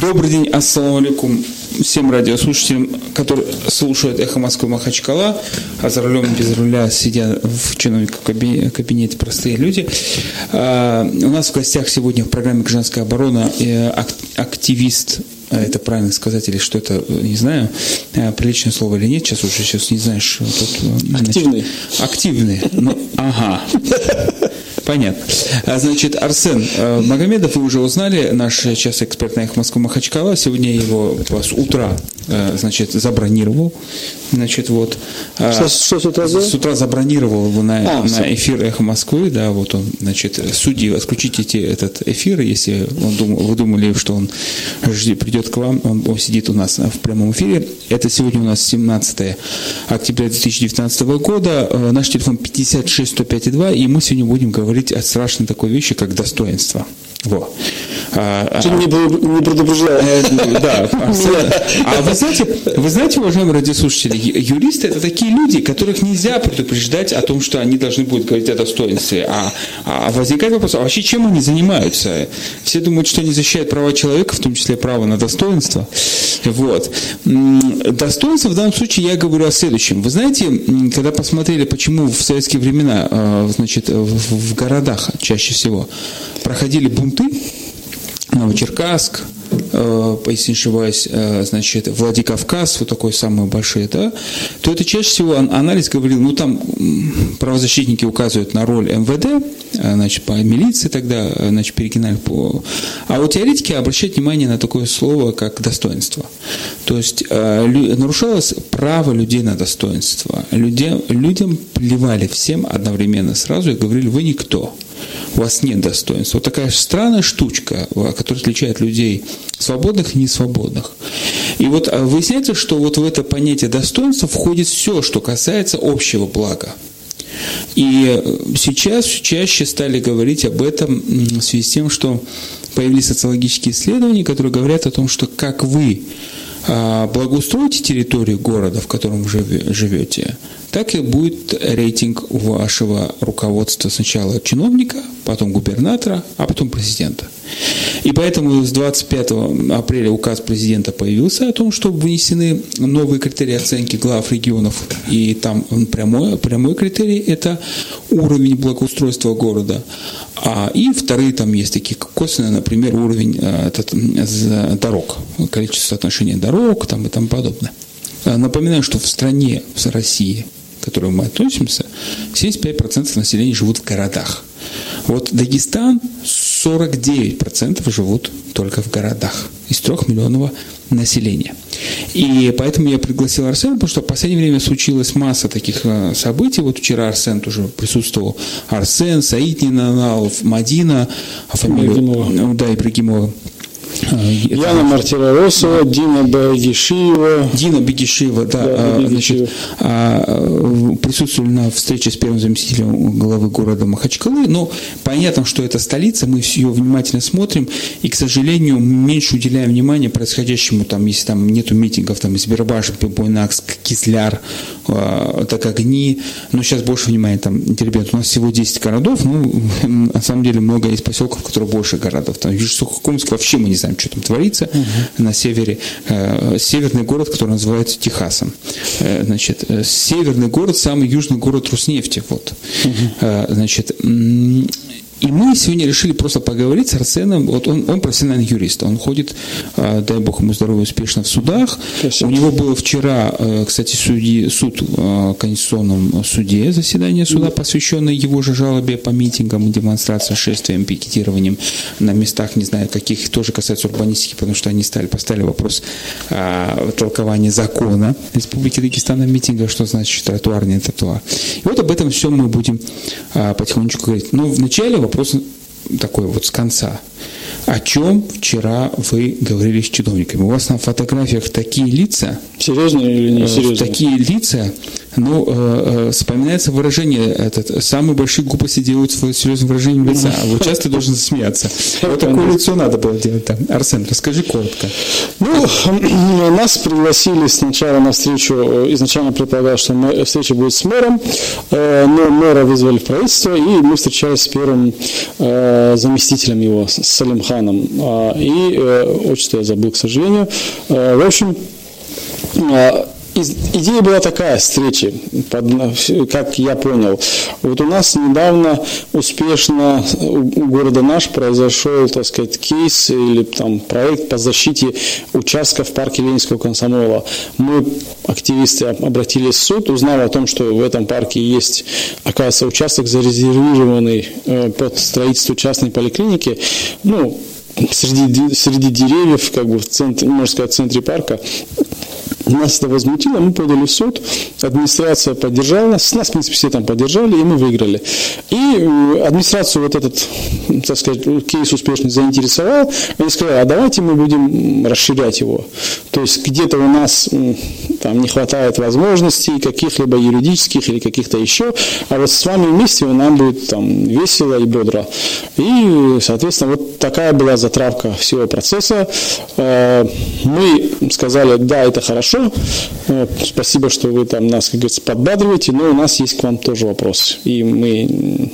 Добрый день, ассаламу алейкум всем радиослушателям, которые слушают «Эхо Москвы Махачкала», а за рулем без руля сидят в чиновниках кабинете простые люди. А, у нас в гостях сегодня в программе «Гражданская оборона» активист а это правильно сказать или что это, не знаю, э, приличное слово или нет, сейчас уже сейчас не знаешь. Тут, активный. Значит, активный. Ну, ага. Понятно. А, значит, Арсен э, Магомедов, вы уже узнали, наш час эксперт на их Москву Махачкала. Сегодня его с утра, значит, забронировал. Значит, вот. А, что, что с утра С утра забронировал его на, а, на эфир Эхо Москвы, да, вот он, значит, судьи, отключите этот эфир, если он думал, вы думали, что он придет к вам, он, он сидит у нас в прямом эфире. Это сегодня у нас 17 октября 2019 года. Э, наш телефон 56 105 2, и мы сегодня будем говорить говорить о страшной такой вещи, как достоинство. Во. А, Ты а, не, не предупреждал. Э, да, А вы знаете, вы знаете, уважаемые радиослушатели, юристы это такие люди, которых нельзя предупреждать о том, что они должны будут говорить о достоинстве. А, а возникает вопрос, а вообще чем они занимаются? Все думают, что они защищают права человека, в том числе право на достоинство. Вот. Достоинство в данном случае я говорю о следующем. Вы знаете, когда посмотрели, почему в советские времена, э, значит, в городах чаще всего проходили бунты, Новочеркасск, э, если не ошибаюсь, э, значит, Владикавказ, вот такой самый большой, да, то это чаще всего анализ говорил, ну там правозащитники указывают на роль МВД, э, значит, по милиции тогда, значит, перекинали по... А вот теоретики обращают внимание на такое слово, как достоинство. То есть нарушалось право людей на достоинство. Людям, людям плевали всем одновременно сразу и говорили, вы никто у вас нет достоинства. Вот такая странная штучка, которая отличает людей свободных и несвободных. И вот а, выясняется, что вот в это понятие достоинства входит все, что касается общего блага. И э, сейчас чаще стали говорить об этом в связи с тем, что появились социологические исследования, которые говорят о том, что как вы а, благоустроите территорию города, в котором вы живете, так и будет рейтинг вашего руководства сначала чиновника, потом губернатора, а потом президента. И поэтому с 25 апреля указ президента появился о том, что внесены новые критерии оценки глав регионов. И там прямой, прямой критерий – это уровень благоустройства города. А, и вторые там есть такие косвенные, например, уровень а, этот, дорог, количество соотношения дорог там, и тому подобное. А, напоминаю, что в стране, в России, к которой мы относимся, 75% населения живут в городах. Вот Дагестан 49% живут только в городах из трехмиллионного населения. И поэтому я пригласил Арсена, потому что в последнее время случилась масса таких э, событий. Вот вчера Арсен тоже присутствовал. Арсен, Саид Нинаналов, Мадина, а фамилию, да, Ибрагимова. А, Яна Мартиросова, Дина Бегишиева. Дина Бегишиева, да, да а, значит, а, присутствовали на встрече с первым заместителем главы города Махачкалы. Но понятно, что это столица, мы ее внимательно смотрим, и, к сожалению, меньше уделяем внимания происходящему, там, если там нету митингов, там, Избербаш, Буйнакск, Кизляр, так огни, но сейчас больше внимания, там, ребят, у нас всего 10 городов, ну, на самом деле много есть поселков, которые больше городов, там, Южно-Сухокумск вообще мы не знаем, знаем, что там творится угу. на севере. Э, северный город, который называется Техасом. Э, значит, э, северный город, самый южный город Руснефти. Вот. Угу. Значит, и мы сегодня решили просто поговорить с Арсеном. Вот он, он профессиональный юрист. Он ходит, а, дай бог ему здоровья, успешно в судах. Спасибо. У него было вчера, э, кстати, судьи, суд в Конституционном суде, заседание суда, посвященное его же жалобе по митингам, демонстрациям, шествиям, пикетированиям на местах, не знаю, каких тоже касается урбанистики, потому что они стали, поставили вопрос а, толкования закона Республики Дагестан о митингах, что значит тротуар, не тротуар. И вот об этом все мы будем а, потихонечку говорить. Но вначале вопрос такой вот с конца. О чем вчера вы говорили с чиновниками? У вас на фотографиях такие лица. Серьезные или не э, серьезные? Такие лица, Ну, э, э, вспоминается выражение, этот, самые большие глупости делают с серьезным выражением лица, а вот часто должен засмеяться. Вот такое лицо надо было делать там. Арсен, расскажи коротко. Ну, нас пригласили сначала на встречу, изначально предполагалось, что встреча будет с мэром, э, но мэра вызвали в правительство, и мы встречались с первым заместителем его, с Салимханом. А, и отчество я забыл, к сожалению. В общем, идея была такая встречи, как я понял. Вот у нас недавно успешно у города наш произошел, так сказать, кейс или там проект по защите участка в парке Ленинского комсомола. Мы, активисты, обратились в суд, узнав о том, что в этом парке есть, оказывается, участок зарезервированный э, под строительство частной поликлиники. Ну, среди, среди деревьев, как бы в центре, можно сказать, в центре парка. Нас это возмутило, мы подали в суд, администрация поддержала нас, нас, в принципе, все там поддержали, и мы выиграли. И э, администрацию вот этот, так сказать, кейс успешно заинтересовал, они сказали, а давайте мы будем расширять его. То есть где-то у нас там не хватает возможностей каких-либо юридических или каких-то еще, а вот с вами вместе нам будет там весело и бодро. И, соответственно, вот такая была затравка всего процесса. Э, мы сказали, да, это хорошо. Спасибо, что вы там нас, как говорится, подбадриваете, но у нас есть к вам тоже вопрос. И мы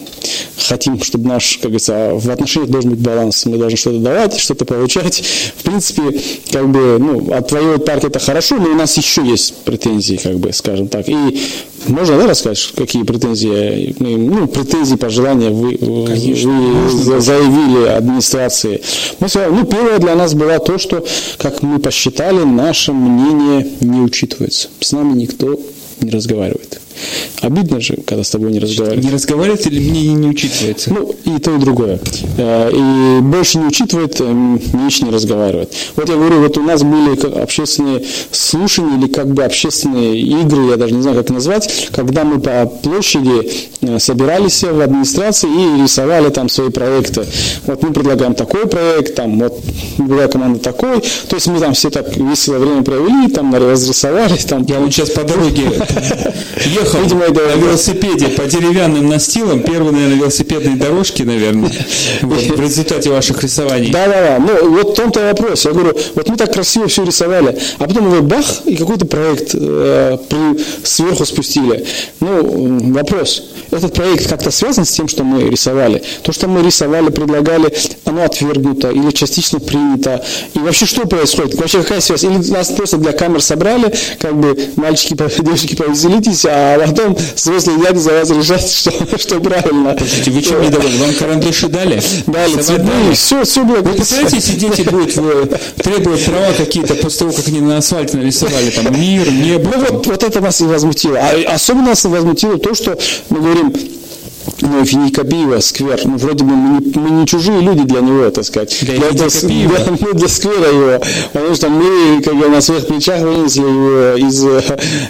хотим, чтобы наш, как говорится, в отношениях должен быть баланс. Мы должны что-то давать, что-то получать. В принципе, как бы, ну, отвоевывать парк это хорошо, но у нас еще есть претензии, как бы, скажем так. И можно, да, рассказать, какие претензии, ну, претензии, пожелания вы, вы заявили администрации? Мы сказали, ну, первое для нас было то, что, как мы посчитали, наше мнение не учитывается. С нами никто не разговаривает. Обидно же, когда с тобой не разговаривают. Не разговаривает или мне не учитывается? Ну, и то, и другое. Э, и больше не учитывает, э, меньше не разговаривает. Вот я говорю, вот у нас были общественные слушания или как бы общественные игры, я даже не знаю, как назвать, когда мы по площади э, собирались в администрации и рисовали там свои проекты. Вот мы предлагаем такой проект, там вот была команда такой. То есть мы там все так весело время провели, там разрисовали. Там. Я вот сейчас по дороге ехал Видимо, это... на велосипеде по деревянным настилам, первые, наверное, велосипедные дорожки, наверное, вот, в результате ваших рисований. Да-да-да, ну вот в том-то вопрос. Я говорю, вот мы так красиво все рисовали, а потом вы бах, и какой-то проект э, сверху спустили. Ну, вопрос, этот проект как-то связан с тем, что мы рисовали? То, что мы рисовали, предлагали, оно отвергнуто или частично принято? И вообще что происходит? Вообще какая связь? Или нас просто для камер собрали, как бы мальчики, девочки повеселитесь, а потом взрослые дяди за вас решать, что, что правильно. Слушайте, вы чем недовольны? Вам карандаши дали? Дали, цветные, все, все было. Вы представляете, дети будут требовать права какие-то после того, как они на асфальте нарисовали там мир, небо? Ну вот, вот это нас и возмутило. А особенно нас возмутило то, что мы говорим, ну, Финикабиева, сквер, ну, вроде бы мы не, мы не чужие люди для него, так сказать. Для, для, для, ну, для сквера его. Потому что мы, как бы, на своих плечах вынесли его из,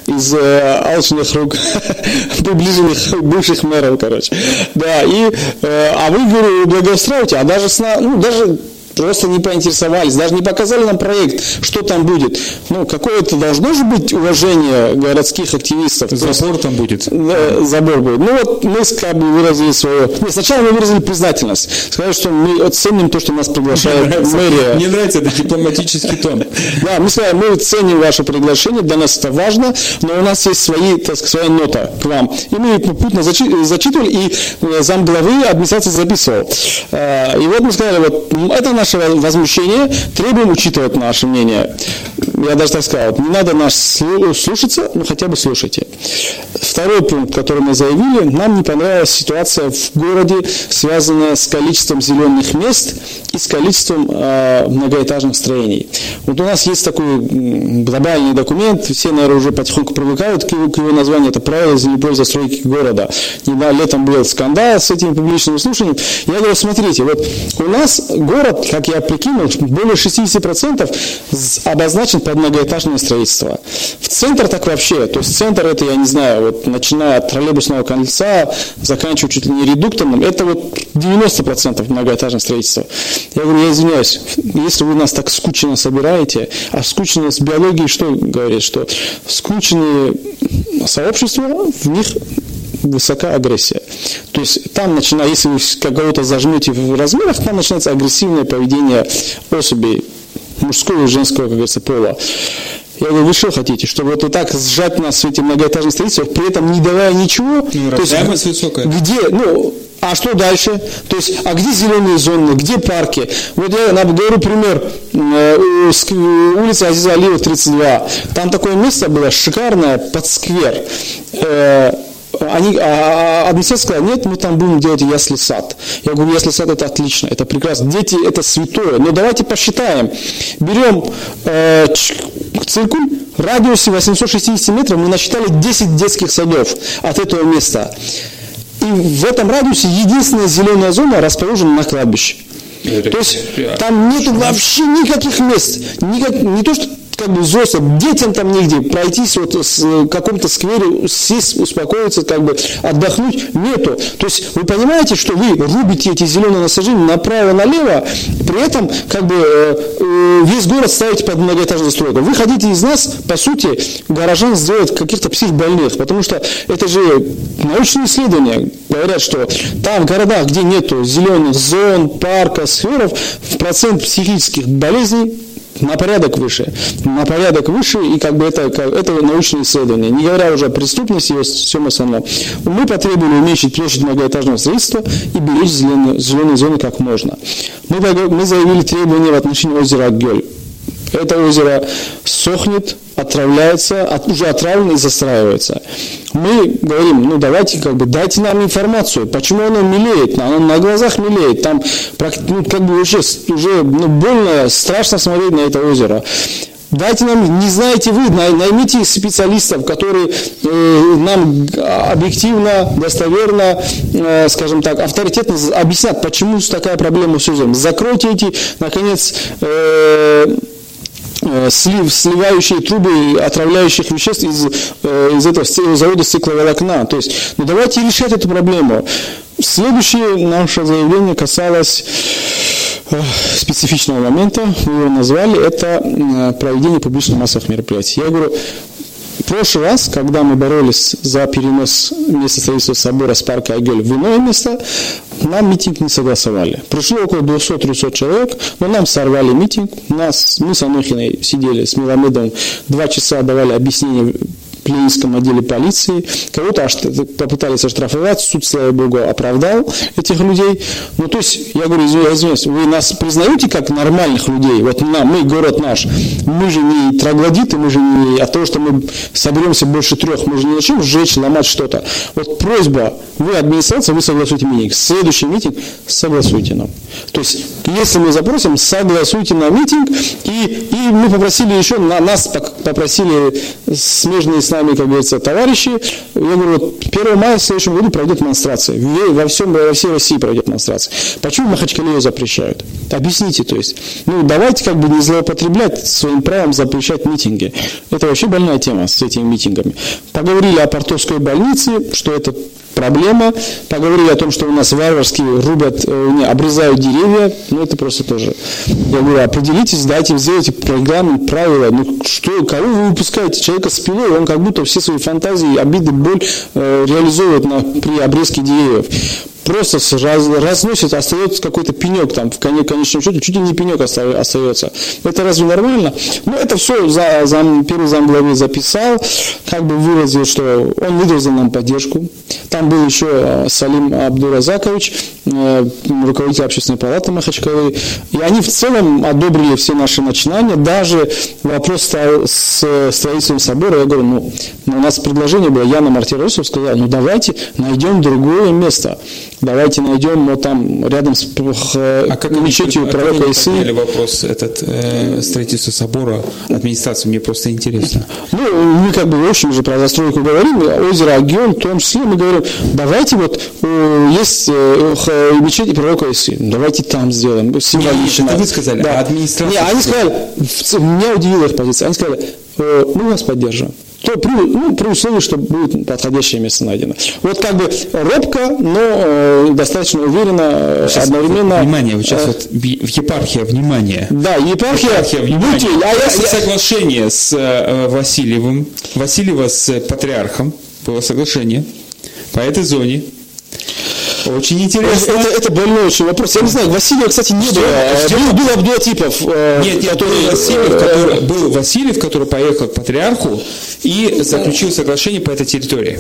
из э, алчных рук приближенных бывших мэров, короче. Да, и, э, а вы, говорю, благоустраиваете, а даже, сна, ну, даже просто не поинтересовались, даже не показали нам проект, что там будет. Ну, какое-то должно же быть уважение городских активистов. Забор там будет. Да, забор будет. Ну вот мы как бы выразили свое... Нет, сначала мы выразили признательность. Сказали, что мы ценим то, что нас приглашает Мне нравится, мэрия. Мне нравится этот дипломатический тон. Да, мы сказали, мы ценим ваше приглашение, для нас это важно, но у нас есть свои, так сказать, своя нота к вам. И мы попутно зачитывали, и э, замглавы администрации записывал. Э, и вот мы сказали, вот это наше возмущение, требуем учитывать наше мнение. Я даже так сказал, не надо нас слушаться, но хотя бы слушайте. Второй пункт, который мы заявили, нам не понравилась ситуация в городе, связанная с количеством зеленых мест и с количеством э, многоэтажных строений. Вот у нас есть такой глобальный документ, все, наверное, уже потихоньку привыкают к его, к его названию, это правила землепольной застройки города. Недавно летом был скандал с этим публичным слушанием. Я говорю, смотрите, вот у нас город, как я прикинул, более 60% обозначен под многоэтажное строительство. В центр так вообще, то есть центр это, я не знаю, вот начиная от троллейбусного кольца, заканчивая чуть ли не редукторным, это вот 90% многоэтажное строительство. Я говорю, я извиняюсь, если вы нас так скучно собираете, а скучно с биологией что говорит, что скучные сообщества, в них высока агрессия. То есть там начинается, если вы кого-то зажмете в размерах, там начинается агрессивное поведение особей мужского и женского, как говорится, пола. Я говорю, вы что хотите, чтобы вот так сжать нас в эти многоэтажные строительства, при этом не давая ничего? Ну, то есть, высокая. Где, ну, а что дальше? То есть, а где зеленые зоны, где парки? Вот я говорю пример. Э, улица Азиза Алиева, 32. Там такое место было шикарное, под сквер э, они, а, а администрация сказала, нет, мы там будем делать ясли сад. Я говорю, ясли сад это отлично, это прекрасно. Дети это святое. Но давайте посчитаем. Берем э, циркуль, в радиусе 860 метров мы насчитали 10 детских садов от этого места. И в этом радиусе единственная зеленая зона расположена на кладбище. То есть там нет вообще никаких мест. Никак, не то, что как бы взрослым, детям там негде пройтись вот в каком-то сквере, сесть, успокоиться, как бы отдохнуть, нету. То есть вы понимаете, что вы рубите эти зеленые насаждения направо-налево, при этом как бы э, э, весь город ставите под многоэтажную застройку. Вы хотите из нас, по сути, горожан сделать каких-то психбольных, потому что это же научные исследования говорят, что там в городах, где нету зеленых зон, парка, сферов, в процент психических болезней на порядок выше, на порядок выше, и как бы это, как, это научное исследование. Не говоря уже о преступности и всем остальном. Мы потребовали уменьшить площадь многоэтажного строительства и беречь зеленые, зеленые зоны как можно. Мы, мы заявили требования в отношении озера Гель. Это озеро сохнет, отравляется, от, уже отравлено и застраивается. Мы говорим, ну давайте как бы дайте нам информацию, почему оно мелеет, оно на глазах мелеет, там ну, как бы уже, уже ну, больно, страшно смотреть на это озеро. Дайте нам, не знаете вы, наймите специалистов, которые э, нам объективно, достоверно, э, скажем так, авторитетно объяснят, почему такая проблема с озером. Закройте эти, наконец, э, слив, сливающие трубы отравляющих веществ из, э, из этого завода стекловолокна. То есть, ну давайте решать эту проблему. Следующее наше заявление касалось э, специфичного момента, мы его назвали, это проведение публичных массовых мероприятий. Я говорю, прошлый раз, когда мы боролись за перенос места строительства собора с парка Агель в иное место, нам митинг не согласовали. Пришло около 200-300 человек, но нам сорвали митинг. Нас, мы с Анохиной сидели с Миламедом, два часа давали объяснение Ленинском отделе полиции. Кого-то попытались оштрафовать, суд, слава богу, оправдал этих людей. Ну, то есть, я говорю, извиняюсь, вы нас признаете как нормальных людей? Вот нам, мы, город наш, мы же не троглодиты, мы же не от того, что мы соберемся больше трех, мы же не начнем сжечь, ломать что-то. Вот просьба, вы администрация, вы согласуйте митинг. Следующий митинг согласуйте нам. То есть, если мы запросим, согласуйте на митинг, и, и мы попросили еще, на, нас попросили смежные нами, как говорится, товарищи. Я говорю, вот 1 мая в следующем году пройдет демонстрация. Во, всем, во всей России пройдет демонстрация. Почему Махачкале ее запрещают? Объясните, то есть. Ну, давайте как бы не злоупотреблять своим правом запрещать митинги. Это вообще больная тема с этими митингами. Поговорили о портовской больнице, что это проблема. Поговорили о том, что у нас варварски рубят, э, не, обрезают деревья. Ну, это просто тоже. Я говорю, определитесь, дайте, сделайте программу, правила. Ну, что, кого вы выпускаете? Человека с пилой, он как будто все свои фантазии, обиды, боль э, реализовывает на, при обрезке деревьев просто раз, разносит, остается какой-то пенек там, в конечном счете, чуть ли не пенек остается. Это разве нормально? Ну, это все за, за, первый замглавы записал, как бы выразил, что он выразил нам поддержку. Там был еще э, Салим Абдуразакович, э, руководитель общественной палаты Махачкалы. И они в целом одобрили все наши начинания. Даже вопрос с строительством собора. Я говорю, ну, у нас предложение было, Яна Мартиросов сказала, ну, давайте найдем другое место давайте найдем вот там рядом с а как мечетью пророка Исы. вопрос этот э, строительство собора администрации, мне просто интересно. Ну, мы как бы в общем же про застройку говорим, озеро Агион, в том числе мы говорим, давайте вот э, есть э, мечеть пророка Исы, давайте там сделаем, символично. Это вы сказали, да. а администрация... Не, они сказали, меня удивила их позиция, они сказали, э, мы вас поддержим. То при, ну, при условии, что будет подходящее место найдено. Вот как бы робко, но э, достаточно уверенно, э, сейчас, одновременно. Внимание, вот сейчас э, вот епархия, внимание. Да, епархия. епархия внимание. Будьте, а я, я, соглашение с э, Васильевым, Васильева с патриархом, было соглашение по этой зоне. Очень интересно. Это, это больной очень вопрос. Я не знаю, Васильева, кстати, не было. Был, был Абдуатипов. Э, нет, нет, который, был Васильев, который, был Васильев, который поехал к патриарху и заключил соглашение по этой территории.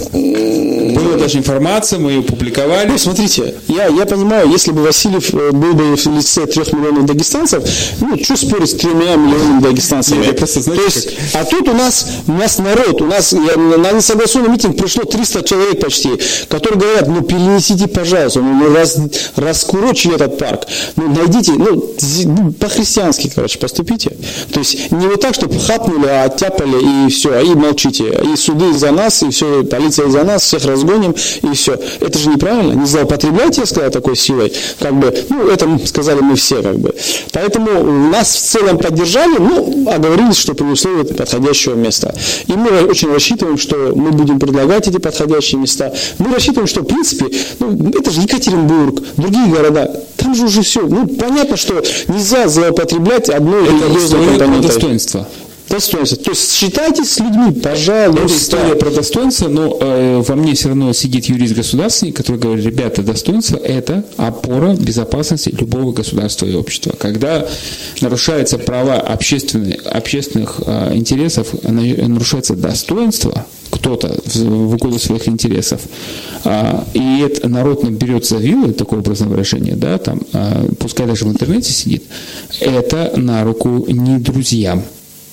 Была даже информация, мы ее публиковали. Ну, смотрите, я, я понимаю, если бы Васильев э, был бы в лице трех миллионов дагестанцев, ну, что спорить с тремя миллионами дагестанцев? Нет, просто, знаете, То есть, как... А тут у нас, у нас народ, у нас я, на несогласованный митинг пришло 300 человек почти, которые говорят, ну, перенесите, пожалуйста, ну, ну раз, раскурочили этот парк, ну, найдите, ну, ну, по-христиански, короче, поступите. То есть, не вот так, чтобы хапнули, а оттяпали и все, и молчите. И суды за нас, и все, полиция за нас, всех разгоним, и все. Это же неправильно. Не злоупотребляйте, я сказал, такой силой. Как бы, ну, это сказали мы все, как бы. Поэтому нас в целом поддержали, ну, оговорились, что при условии подходящего места. И мы очень рассчитываем, что мы будем предлагать эти подходящие места. Мы рассчитываем, что, в принципе, ну, это же Екатеринбург, другие города, там же уже все. Ну, понятно, что нельзя злоупотреблять одной религиозной компонентой. достоинства достоинство. То есть считайтесь с людьми, пожалуйста. Это история про достоинство, но э, во мне все равно сидит юрист-государственник, который говорит, ребята, достоинство – это опора безопасности любого государства и общества. Когда нарушаются права общественных, общественных э, интересов, нарушается достоинство, кто-то в угоду своих интересов, а, и это народ берет за вилы, такое образное выражение, да, там, а, пускай даже в интернете сидит, это на руку не друзьям,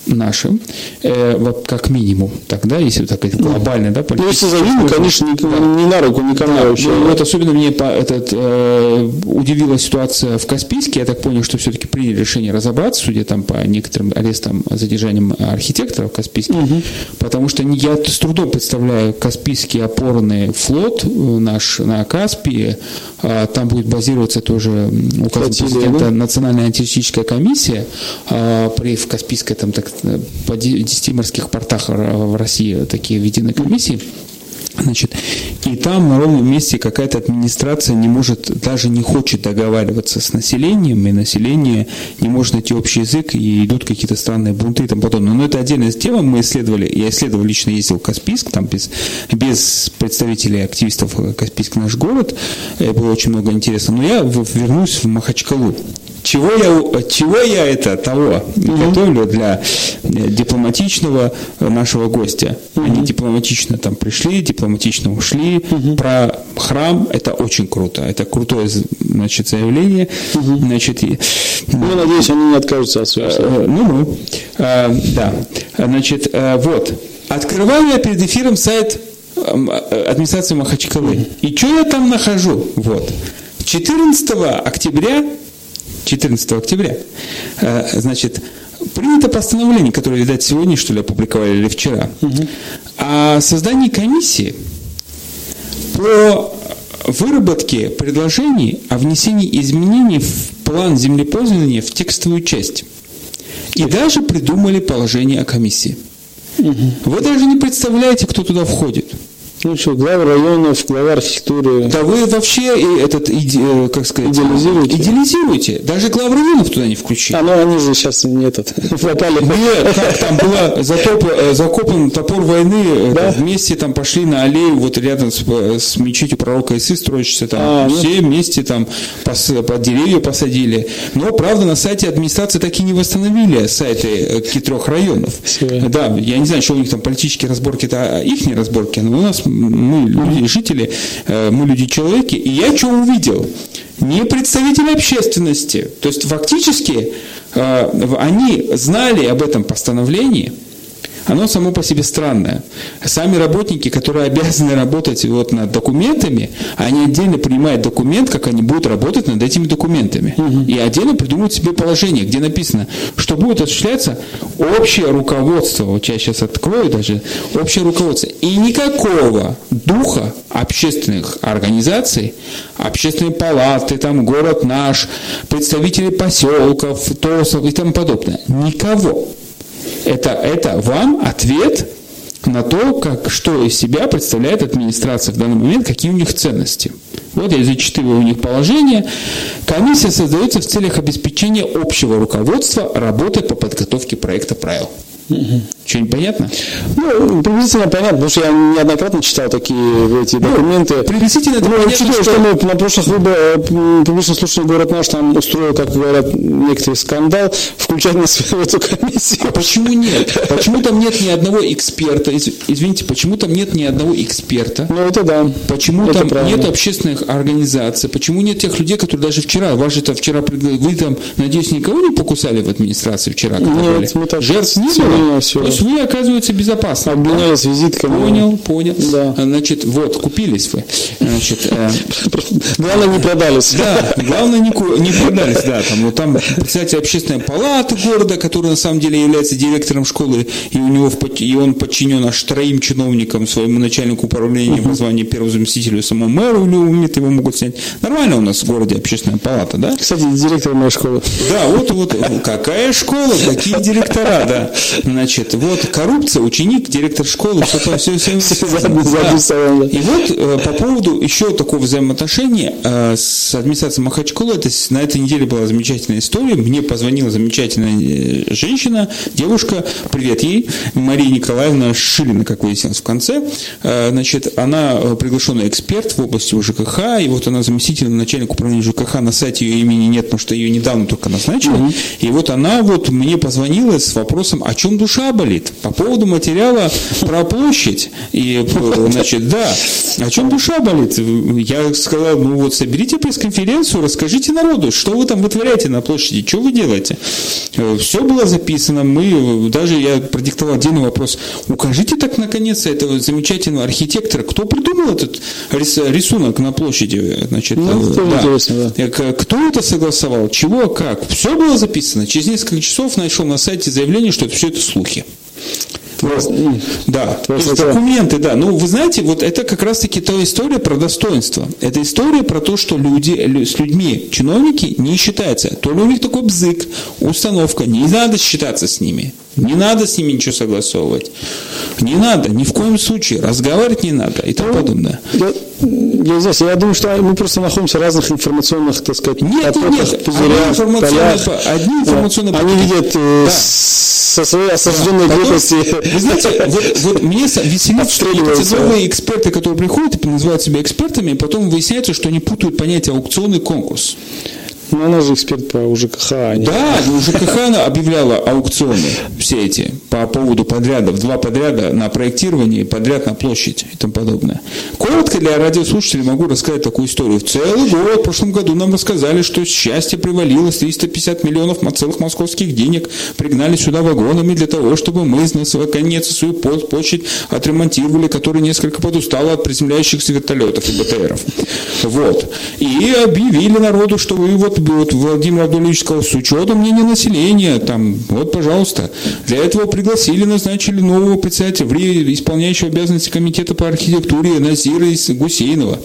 нашим, э, вот как минимум, тогда, если так сказать, глобально, да, Ну, если за вину, конечно, не, да. не на руку никому да, вообще. Ну, вот особенно мне по, этот, э, удивила ситуация в Каспийске, я так понял, что все-таки приняли решение разобраться, судя там по некоторым арестам, задержаниям архитекторов Каспийских, угу. потому что я с трудом представляю Каспийский опорный флот э, наш на Каспии, там будет базироваться тоже указ президента да? Национальная антитеррористическая комиссия а, при в Каспийской там так по 10 морских портах в России такие введены комиссии. Значит, и там на ровном месте какая-то администрация не может, даже не хочет договариваться с населением, и население не может найти общий язык, и идут какие-то странные бунты и тому подобное. Но это отдельная тема, мы исследовали, я исследовал, лично ездил в Каспийск, там без, без представителей активистов Каспийск наш город, было очень много интересного. Но я вернусь в Махачкалу чего я, чего я это, того mm-hmm. готовлю для э, дипломатичного нашего гостя. Mm-hmm. Они дипломатично там пришли, дипломатично ушли. Mm-hmm. Про храм это очень круто. Это крутое значит, заявление. Mm-hmm. Значит, и, ну, надеюсь, они не откажутся от своего слова. Ну, ну. А, да. Значит, вот. Открываю я перед эфиром сайт администрации Махачкалы. Mm-hmm. И что я там нахожу? Вот. 14 октября 14 октября, э, значит, принято постановление, которое, видать, сегодня, что ли, опубликовали или вчера, угу. о создании комиссии по выработке предложений о внесении изменений в план землепользования в текстовую часть. И даже придумали положение о комиссии. Угу. Вы даже не представляете, кто туда входит. Ну что, глава районов, глава архитектуры. Да вы вообще этот, иде, э, как сказать, идеализируете. Идеализируете. Даже глав районов туда не включили. А ну они же сейчас не этот, попали. Нет, как там была затоп, э, закопан топор войны, э, да? вместе там пошли на аллею, вот рядом с, с мечетью пророка Исы строящейся там. А, ну. все ну... вместе там пос, под деревья посадили. Но, правда, на сайте администрации так и не восстановили сайты трех районов. Все. Да, я не знаю, что у них там политические разборки, это их не разборки, но у нас мы люди, жители, э, мы люди-человеки, и я что увидел? Не представители общественности. То есть фактически э, они знали об этом постановлении – оно само по себе странное. Сами работники, которые обязаны работать вот над документами, они отдельно принимают документ, как они будут работать над этими документами. Угу. И отдельно придумывают себе положение, где написано, что будет осуществляться общее руководство. Вот я сейчас открою даже. Общее руководство. И никакого духа общественных организаций, общественные палаты, там город наш, представители поселков, ТОСов и тому подобное. Никого. Это, это вам ответ на то, как, что из себя представляет администрация в данный момент, какие у них ценности. Вот я зачитываю у них положение. Комиссия создается в целях обеспечения общего руководства работы по подготовке проекта правил. Угу. Что-нибудь понятно? Ну, приблизительно понятно, потому что я неоднократно читал такие эти ну, документы. Ну, приблизительно это ну, понятно, учитывая, что... что мы на прошлых выборах публичном слушании город наш там устроил, как говорят, некоторый скандал, включая нас в эту комиссию. А почему нет? Почему там нет ни одного эксперта? Извините, почему там нет ни одного эксперта? Ну, это да. Почему это там правильно. нет общественных организаций? Почему нет тех людей, которые даже вчера, вас же вчера, вы там, надеюсь, никого не покусали в администрации вчера? Нет, мы так Жертв не было? То есть вы, оказывается, безопасны. Обменялись да? визитками. Понял, понял. Да. Значит, вот, купились вы. Значит, э... Главное, не продались. Да, главное, не, не продались, да. Там, вот там председатель общественной палаты города, который на самом деле является директором школы, и у него в, и он подчинен аж троим чиновникам, своему начальнику управления, uh-huh. званию первого заместителя, самому мэру, или его могут снять. Нормально у нас в городе общественная палата, да? Кстати, директор моей школы. Да, вот, вот, какая школа, какие директора, да. Значит, вот коррупция, ученик, директор школы, все там, все, все, все, да. И вот э, по поводу еще такого взаимоотношения э, с администрацией Махачкала, это, на этой неделе была замечательная история, мне позвонила замечательная э, женщина, девушка, привет ей, Мария Николаевна Шилина, как выяснилось в конце, значит, она приглашенный эксперт в области УЖКХ, и вот она заместитель начальника управления ЖКХ, на сайте ее имени нет, потому что ее недавно только назначили, mm-hmm. и вот она вот мне позвонила с вопросом, о чем душа болит, по поводу материала про площадь, и, значит, да, о чем душа болит, я сказал, ну вот соберите пресс-конференцию, расскажите народу, что вы там вытворяете на площади, что вы делаете. Все было записано, мы, даже я продиктовал отдельный вопрос, укажите так наконец этого замечательного архитектора, кто придумал этот рисунок на площади, значит, ну, да. да. кто это согласовал, чего, как, все было записано, через несколько часов нашел на сайте заявление, что это все это слухи. Да, то есть документы, да. Ну, вы знаете, вот это как раз-таки та история про достоинство. Это история про то, что люди с людьми, чиновники не считаются. То ли у них такой бзык, установка, не надо считаться с ними. Не надо с ними ничего согласовывать. Не надо, ни в коем случае. Разговаривать не надо и тому ну, подобное. Я, я, здесь, я думаю, что мы просто находимся в разных информационных, так сказать, нет, потоках, нет, пузырях, одни информационные, полях. Одни информационные Они видят э, да. со своей осажденной да. крепости. Вы знаете, вот, вот мне веселит, что новые эксперты, которые приходят и называют себя экспертами, потом выясняется, что они путают понятие аукцион и конкурс. Ну, она же эксперт по УЖКХ. А не... Да, УЖКХ она объявляла аукционы все эти по поводу подрядов. Два подряда на проектирование, подряд на площадь и тому подобное. Коротко для радиослушателей могу рассказать такую историю. В целый год в прошлом году нам рассказали, что счастье привалилось 350 миллионов целых московских денег пригнали сюда вагонами для того, чтобы мы наконец свою площадь отремонтировали, которая несколько подустала от приземляющихся вертолетов и БТРов. Вот. И объявили народу, что вы вот вот Владимир Абдулевич сказал, с учетом мнения населения, там, вот, пожалуйста. Для этого пригласили, назначили нового председателя, исполняющего обязанности комитета по архитектуре Назира Гусейнова,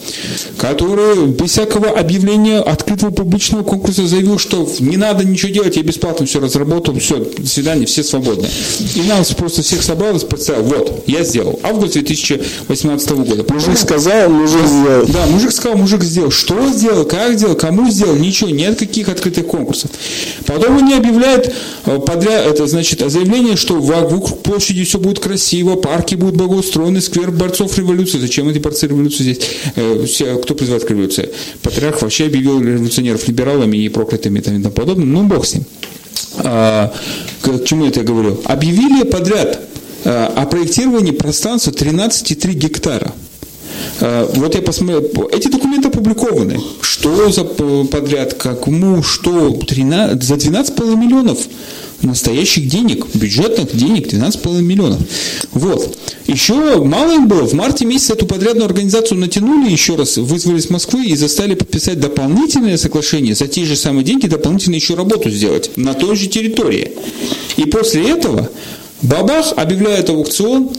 который без всякого объявления открытого публичного конкурса заявил, что не надо ничего делать, я бесплатно все разработал, все, до свидания, все свободны. И нас просто всех собрал и представил, вот, я сделал. Август 2018 года. Мужик сказал, мужик сделал. Да, мужик сказал, мужик сделал. Что сделал, как сделал, кому сделал, ничего, не нет каких открытых конкурсов. Потом они объявляют э, подряд, это значит заявление, что вокруг площади все будет красиво, парки будут благоустроены, сквер борцов революции. Зачем эти борцы революции здесь? Э, все, кто призывает к революции? Патриарх вообще объявил революционеров либералами и проклятыми и тому подобное. Ну, бог с ним. А, к чему это я говорю? Объявили подряд а, о проектировании пространства 13,3 гектара. Э, вот я посмотрел, эти документы опубликованы. Что за подряд, кому, что, 13, за 12,5 миллионов настоящих денег, бюджетных денег, 12,5 миллионов. Вот. Еще мало им было. В марте месяце эту подрядную организацию натянули еще раз, вызвали с Москвы и заставили подписать дополнительное соглашение за те же самые деньги, дополнительно еще работу сделать на той же территории. И после этого бабах объявляет аукцион,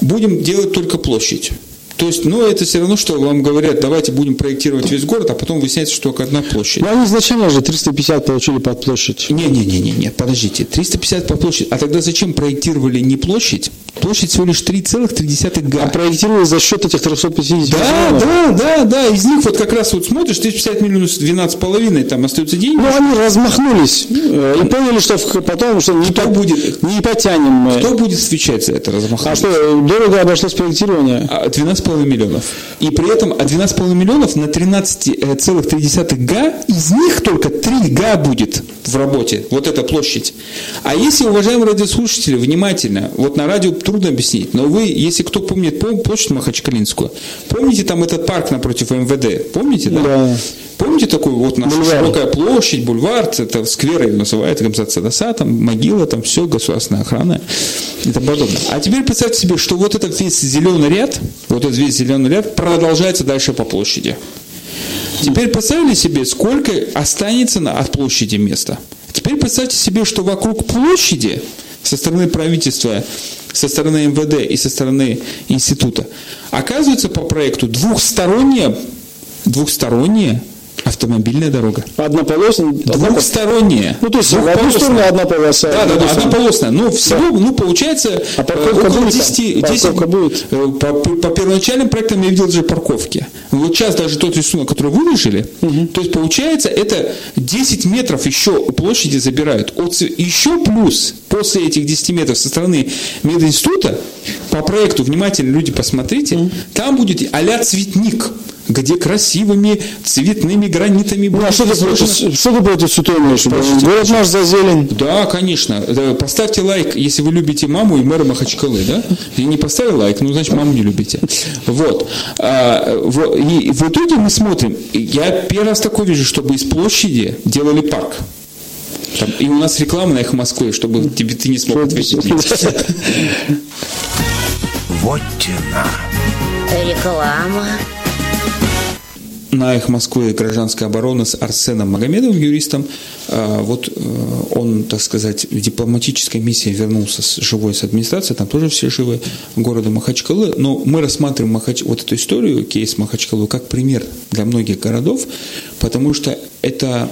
будем делать только площадь. То есть, ну, это все равно, что вам говорят, давайте будем проектировать весь город, а потом выясняется, что только одна площадь. Ну, они изначально же 350 получили под площадь. Не-не-не, не, подождите, 350 по площади. А тогда зачем проектировали не площадь, Площадь всего лишь 3,3 га. А проектировали за счет этих 350 да, миллионов? Да, да, да. Из них вот как раз вот смотришь, 350 миллионов, 12,5, там остаются деньги. Ну, они размахнулись э, и поняли, что потом, что не, Кто по, будет, не потянем. Кто будет отвечать за это размахнулись? А что, дорого обошлось проектирование? 12,5 а, миллионов. И при этом 12,5 миллионов на 13,3 га, из них только 3 га будет в работе. Вот эта площадь. А если, уважаемые радиослушатели, внимательно, вот на радио трудно объяснить, но вы, если кто помнит площадь Махачкалинскую, помните там этот парк напротив МВД? Помните, да? Да. Помните такую вот наша бульвар. широкая площадь, бульвар, это сквер ее называют, Гамзат Садаса, там могила, там все, государственная охрана и тому подобное. А теперь представьте себе, что вот этот весь зеленый ряд, вот этот весь зеленый ряд продолжается дальше по площади. Теперь представили себе, сколько останется на, от площади места. Теперь представьте себе, что вокруг площади со стороны правительства, со стороны МВД и со стороны института. Оказывается по проекту двухсторонняя, двухсторонняя автомобильная дорога. Однополосная? Двухсторонняя. Ну, то есть в одну сторону одна полоса. Да, да, да, однополосная. Ну, всего, да. ну, получается, а парковка около будет 10, 10 парковка будет. Э, по, по первоначальным проектам я видел даже парковки. Вот сейчас даже тот рисунок, который выложили, угу. то есть получается, это 10 метров еще площади забирают. От, еще плюс после этих 10 метров со стороны мединститута по проекту, внимательно люди посмотрите, угу. там будет а цветник где красивыми цветными гранитами ну, а что ты, против, что ты против святой имеешь? Город наш за зелень. Да, конечно. Поставьте лайк, если вы любите маму и мэра Махачкалы, да? И не поставили лайк, ну, значит, маму не любите. Вот. А, и в итоге мы смотрим, я первый раз такое вижу, чтобы из площади делали парк. Там, и у нас реклама на их Москве, чтобы тебе ты не смог ответить. Вот тена. Реклама на их Москвы гражданской обороны с Арсеном Магомедовым, юристом. А, вот э, он, так сказать, в дипломатической миссии вернулся с, живой с администрации, там тоже все живы, города Махачкалы. Но мы рассматриваем Махач... вот эту историю, кейс Махачкалы, как пример для многих городов, потому что это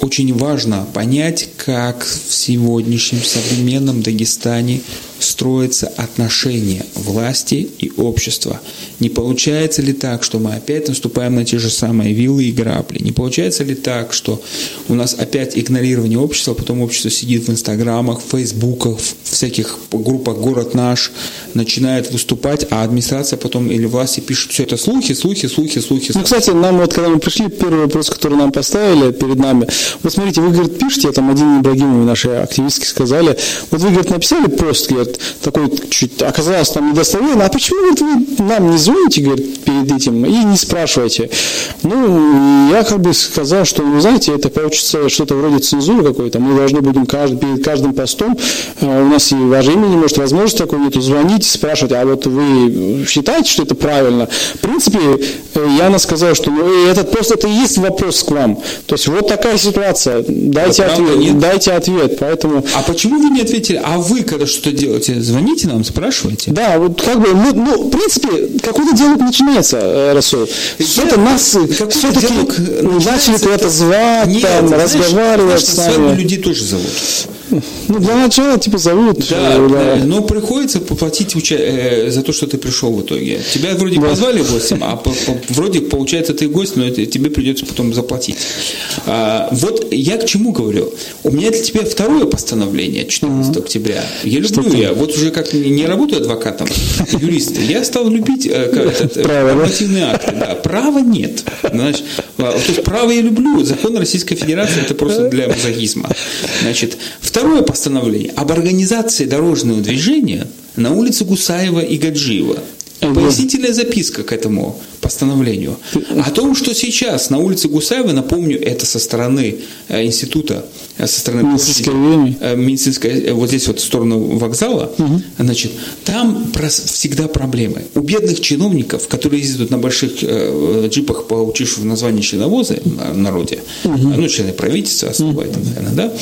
очень важно понять, как в сегодняшнем современном Дагестане строятся отношения власти и общества. Не получается ли так, что мы опять наступаем на те же самые вилы и грабли? Не получается ли так, что у нас опять игнорирование общества, потом общество сидит в инстаграмах, в фейсбуках, в всяких группах «Город наш», начинает выступать, а администрация потом или власти пишут все это слухи, слухи, слухи, слухи. Ну, кстати, нам вот, когда мы пришли, первый вопрос, который нам поставили перед нами, вот смотрите, вы, говорит, пишете, там один Ибрагимов, наши активистки сказали, вот вы, говорит, написали пост, говорит, такой чуть оказалось там недостоверно, а почему говорит, вы нам не звоните, говорит, перед этим и не спрашиваете? Ну, я как бы сказал, что, вы знаете, это получится что-то вроде цензуры какой-то, мы должны будем каждый, перед каждым постом, э, у нас и ваше имя не может, возможности такой нету, звонить, спрашивать, а вот вы считаете, что это правильно? В принципе, э, Яна сказала, что ну, этот пост это и есть вопрос к вам. То есть вот такая ситуация, дайте это ответ, дайте ответ, поэтому... А почему вы не ответили, а вы когда что делаете? Делаете? Звоните нам, спрашивайте. Да, вот как бы, ну, ну в принципе, какой-то диалог начинается, э, Расул. Что-то нас все-таки начали куда-то звать, Нет, там, знаешь, разговаривать с нами. людей тоже зовут. Ну, для начала, типа, зовут. Да, э, да. но приходится поплатить уча... э, за то, что ты пришел в итоге. Тебя вроде да. позвали гостем, а по, по, вроде, получается, ты гость, но это, тебе придется потом заплатить. А, вот я к чему говорю. У меня для тебя второе постановление 14 mm-hmm. октября. Я люблю я. Вот уже как не работаю адвокатом, юристом, я стал любить э, этот, э, право, нормативные акты. Да, права нет. Значит, а, то есть право я люблю. Закон Российской Федерации это просто для мазохизма. Значит, Второе постановление об организации дорожного движения на улице Гусаева и Гаджиева. Пояснительная записка к этому постановлению. О том, что сейчас на улице Гусаева, напомню, это со стороны э, института, э, со стороны медицинской, э, медицинской вот здесь вот в сторону вокзала, угу. значит, там всегда проблемы. У бедных чиновников, которые ездят на больших джипах, получивших название членовозы в народе, угу. ну, члены правительства, особо угу. наверное, да,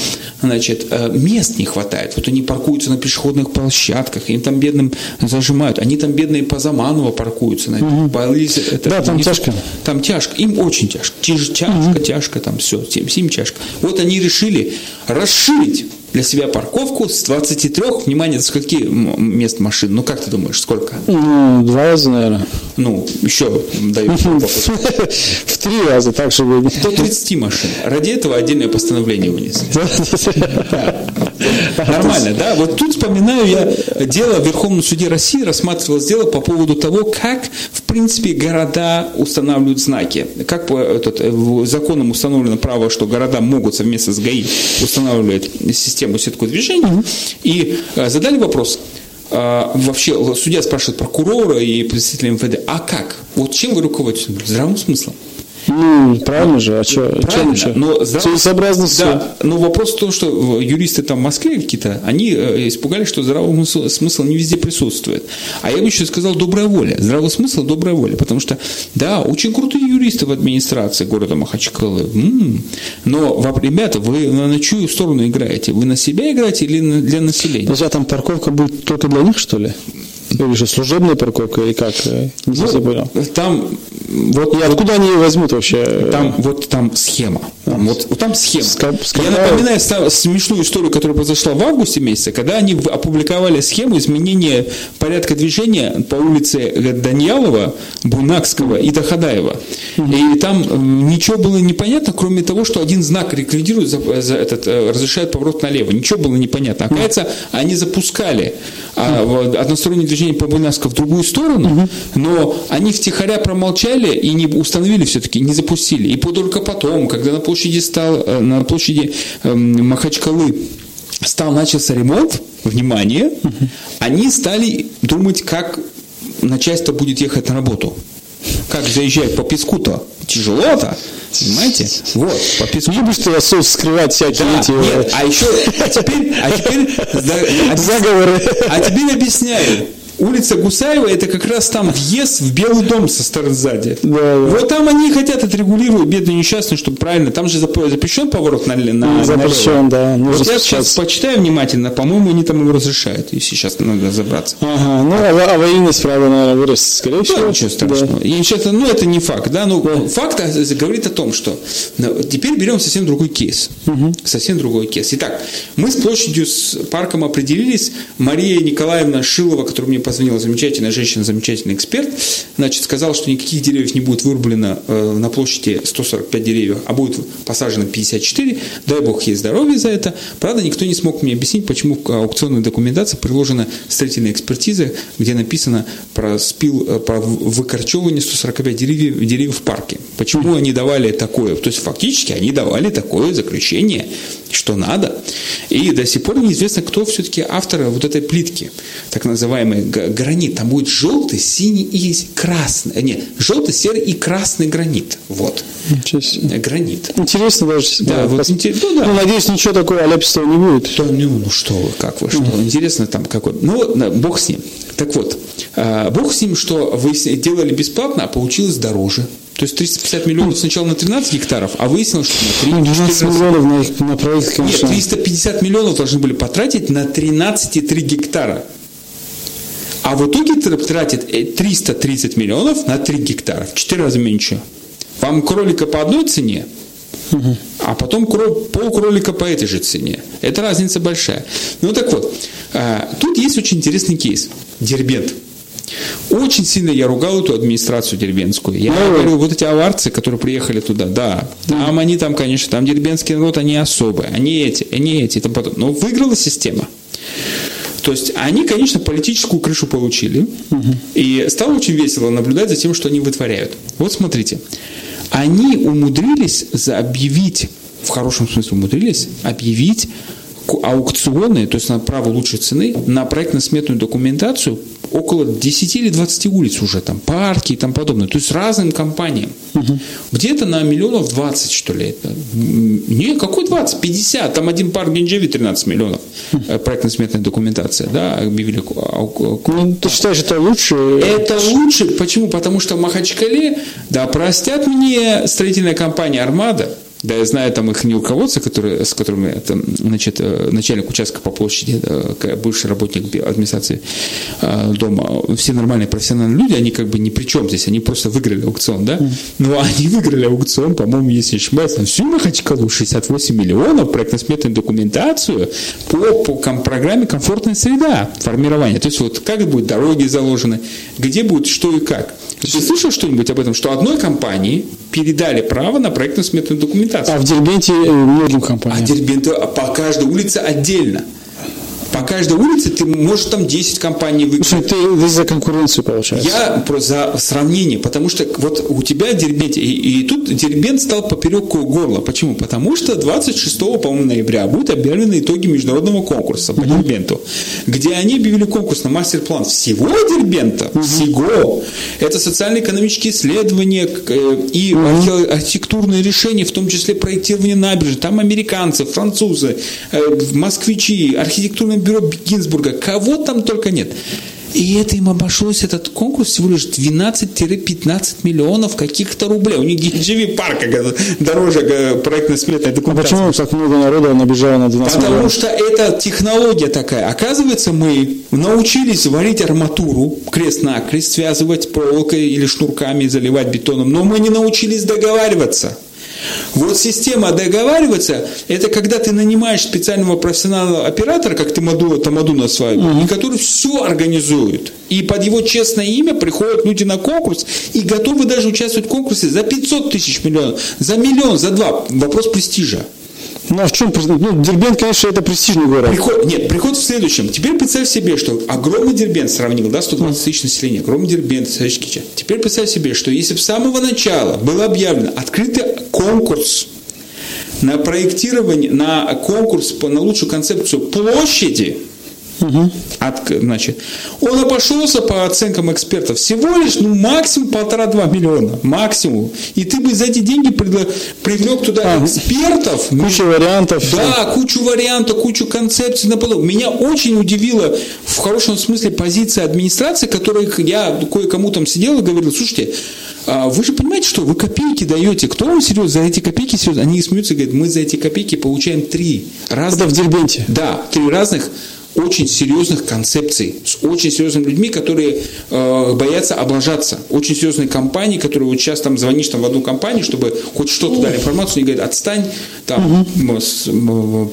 значит, мест не хватает. Вот они паркуются на пешеходных площадках, им там бедным зажимают. Они там бедные по Заманова паркуются на угу. Это, да, там тяжко. Там тяжко. Им очень тяжко. Тяж, тяжко, угу. тяжко, там все. Всем, всем тяжко. Вот они решили расширить для себя парковку с 23, внимание, с скольки мест машин? Ну, как ты думаешь, сколько? Ну, два раза, наверное. Ну, еще даю. В три раза, так чтобы... До 30 машин. Ради этого отдельное постановление вынесли. Нормально, да? Вот тут вспоминаю я дело в Верховном суде России, рассматривалось дело по поводу того, как, в принципе, города устанавливают знаки. Как по этот, законом установлено право, что города могут совместно с ГАИ устанавливать систему сетку движения. И э, задали вопрос, а, вообще судья спрашивает прокурора и представителя МВД, а как? Вот чем вы руководитесь? Здравым смыслом. Ну, правильно же, а что? Правильно, чем но здраво... целесообразно все. Да, но вопрос в том, что юристы там в Москве какие-то, они э, испугались, что здравый смысл не везде присутствует. А я бы еще сказал добрая воля. Здравый смысл – добрая воля. Потому что, да, очень крутые юристы в администрации города Махачкалы. М-м. Но, ребята, вы на чью сторону играете? Вы на себя играете или для населения? А там парковка будет только для них, что ли? Или же служебная парковка, или как? Не ну, понял. Там вот, и откуда они ее возьмут вообще? Там, вот там схема. Там, вот, вот там схема. Скап, Я напоминаю смешную историю, которая произошла в августе месяце, когда они опубликовали схему изменения порядка движения по улице Даньялова, Буйнакского и Доходаева. И там ничего было непонятно, кроме того, что один знак реквидирует, за, за этот, э, разрешает поворот налево. Ничего было непонятно. Оказывается, они запускали а, одностороннее движение по Буйнакскому в другую сторону, но они втихаря промолчали и не установили все-таки, не запустили. И только потом, когда на площади стал, э, на площади эм, Махачкалы стал, начался ремонт, внимание, они стали думать, как начальство будет ехать на работу. Как заезжать по песку-то? Тяжело-то, понимаете? Вот, по песку. Любишь ты особо скрывать всякие да, эти... Нет, а еще, а теперь, а теперь, заговоры. А теперь объясняю. Улица Гусаева это как раз там въезд в Белый дом со стороны сзади. Да, да. Вот там они хотят отрегулировать, бедные несчастные, чтобы правильно. Там же запрещен поворот на, на Запрещен, да. Нужно вот я сейчас почитаю внимательно, по-моему, они там его разрешают, и сейчас надо разобраться. Ага, ну а аварийность, правда, наверное, вырастет, скорее всего. Да, ничего страшного. Да. И сейчас, ну, это не факт, да, но да. факт говорит о том, что ну, теперь берем совсем другой кейс. Угу. Совсем другой кейс. Итак, мы с площадью, с парком определились. Мария Николаевна Шилова, которая мне позвонила, замечательная женщина, замечательный эксперт, значит, сказал, что никаких деревьев не будет вырублено э, на площади 145 деревьев, а будет посажено 54. Дай бог ей здоровья за это. Правда, никто не смог мне объяснить, почему к аукционной документации приложена строительная экспертиза, где написано про спил, э, про выкорчевывание 145 деревьев, деревьев в парке. Почему они давали такое? То есть, фактически, они давали такое заключение, что надо. И до сих пор неизвестно, кто все-таки автор вот этой плитки, так называемой гранит. Там будет желтый, синий и красный. Э, нет, желтый, серый и красный гранит. Вот. Гранит. Интересно даже. Да, вот интерес... ну, да. ну, надеюсь, ничего такого аляпистого не будет. Да, ну, ну что вы, как вы, что. Mm. Интересно там какой. Ну, бог с ним. Так вот, а, бог с ним, что вы делали бесплатно, а получилось дороже. То есть 350 миллионов сначала на 13 гектаров, а выяснилось, что на 3 12 миллионов на, их, на проект, конечно. Нет, 350 миллионов должны были потратить на 13,3 гектара. А в итоге тратит 330 миллионов на 3 гектара, в 4 раза меньше. Вам кролика по одной цене, а потом пол кролика по этой же цене. Это разница большая. Ну так вот, а, тут есть очень интересный кейс. Дербент. Очень сильно я ругал эту администрацию дербенскую. Я ну, говорю, вот эти аварцы, которые приехали туда, да, там они там, конечно, там дербенский народ, они особые, они эти, они эти, там потом. Но выиграла система. То есть они, конечно, политическую крышу получили, угу. и стало очень весело наблюдать за тем, что они вытворяют. Вот смотрите, они умудрились объявить, в хорошем смысле умудрились объявить аукционы, то есть на право лучшей цены, на проектно-сметную документацию около 10 или 20 улиц уже, там, парки и тому подобное. То есть разным компаниям. Угу. Где-то на миллионов 20, что ли. Это. Не, какой 20? 50. Там один парк Генджеви 13 миллионов. Угу. Проектно-сметная документация, да, объявили. Ну, ты считаешь, это лучше? Это лучше. Почему? Потому что в Махачкале, да, простят мне строительная компания «Армада», Да, я знаю там их не руководство, которые, с которыми там, значит, э, начальник участка по площади, бывший работник администрации э, дома, все нормальные профессиональные люди, они как бы ни при чем здесь, они просто выиграли аукцион, да? Но они выиграли аукцион, по-моему, если не ошибаюсь, на всю Махачкалу 68 миллионов, проектно-сметную документацию по, по ком, программе «Комфортная среда» формирования. То есть вот как будут дороги заложены, где будет что и как. Ты слышал что-нибудь об этом, что одной компании передали право на проектно-сметную документацию? А в Дербенте э, многим компаниям. А Дербент по каждой улице отдельно по каждой улице ты можешь там 10 компаний. Слушай, ты, ты за конкуренцию получается. Я просто за сравнение, потому что вот у тебя Дербент, и, и тут Дербент стал поперек горла. Почему? Потому что 26, по-моему, ноября будут объявлены итоги международного конкурса по uh-huh. Дербенту, где они объявили конкурс на мастер-план всего Дербента, uh-huh. всего. Это социально-экономические исследования э, и uh-huh. архитектурные решения, в том числе проектирование набережной. Там американцы, французы, э, москвичи, архитектурные бюро Гинзбурга, кого там только нет. И это им обошлось, этот конкурс, всего лишь 12-15 миллионов каких-то рублей. У них GGV парка дороже проектной сметной документации. А почему так много народа набежало на 12 Потому миллионов? что это технология такая. Оказывается, мы научились варить арматуру крест-накрест, связывать проволокой или шнурками, заливать бетоном, но мы не научились договариваться. Вот система договариваться, это когда ты нанимаешь специального профессионального оператора, как ты Маду, Тамаду на свадьбе, угу. который все организует. И под его честное имя приходят люди на конкурс и готовы даже участвовать в конкурсе за 500 тысяч миллионов, за миллион, за два. Вопрос престижа. Ну а в чем Ну, Дербент, конечно, это престижный город. Приход, нет, приход в следующем. Теперь представь себе, что огромный Дербент сравнил, да, 120 тысяч населения, огромный Дербент, Сачкича. Теперь представь себе, что если бы с самого начала было объявлено открытый конкурс на проектирование, на конкурс по, на лучшую концепцию площади, Угу. От, значит, он обошелся по оценкам экспертов всего лишь ну, максимум полтора-два миллиона. Максимум. И ты бы за эти деньги привлек туда а, экспертов. Кучу вариантов. Да, кучу вариантов, кучу концепций на полу. Меня очень удивила в хорошем смысле позиция администрации, которой я кое-кому там сидел и говорил, слушайте, а вы же понимаете, что вы копейки даете. Кто вам серьезно за эти копейки серьезно? Они смеются и говорят, мы за эти копейки получаем три разных... Это в Дербенте. Да, три разных очень серьезных концепций, с очень серьезными людьми, которые э, боятся облажаться. Очень серьезные компании, которые вот сейчас там звонишь там в одну компанию, чтобы хоть что-то дали информацию, они говорят, отстань, там угу. с,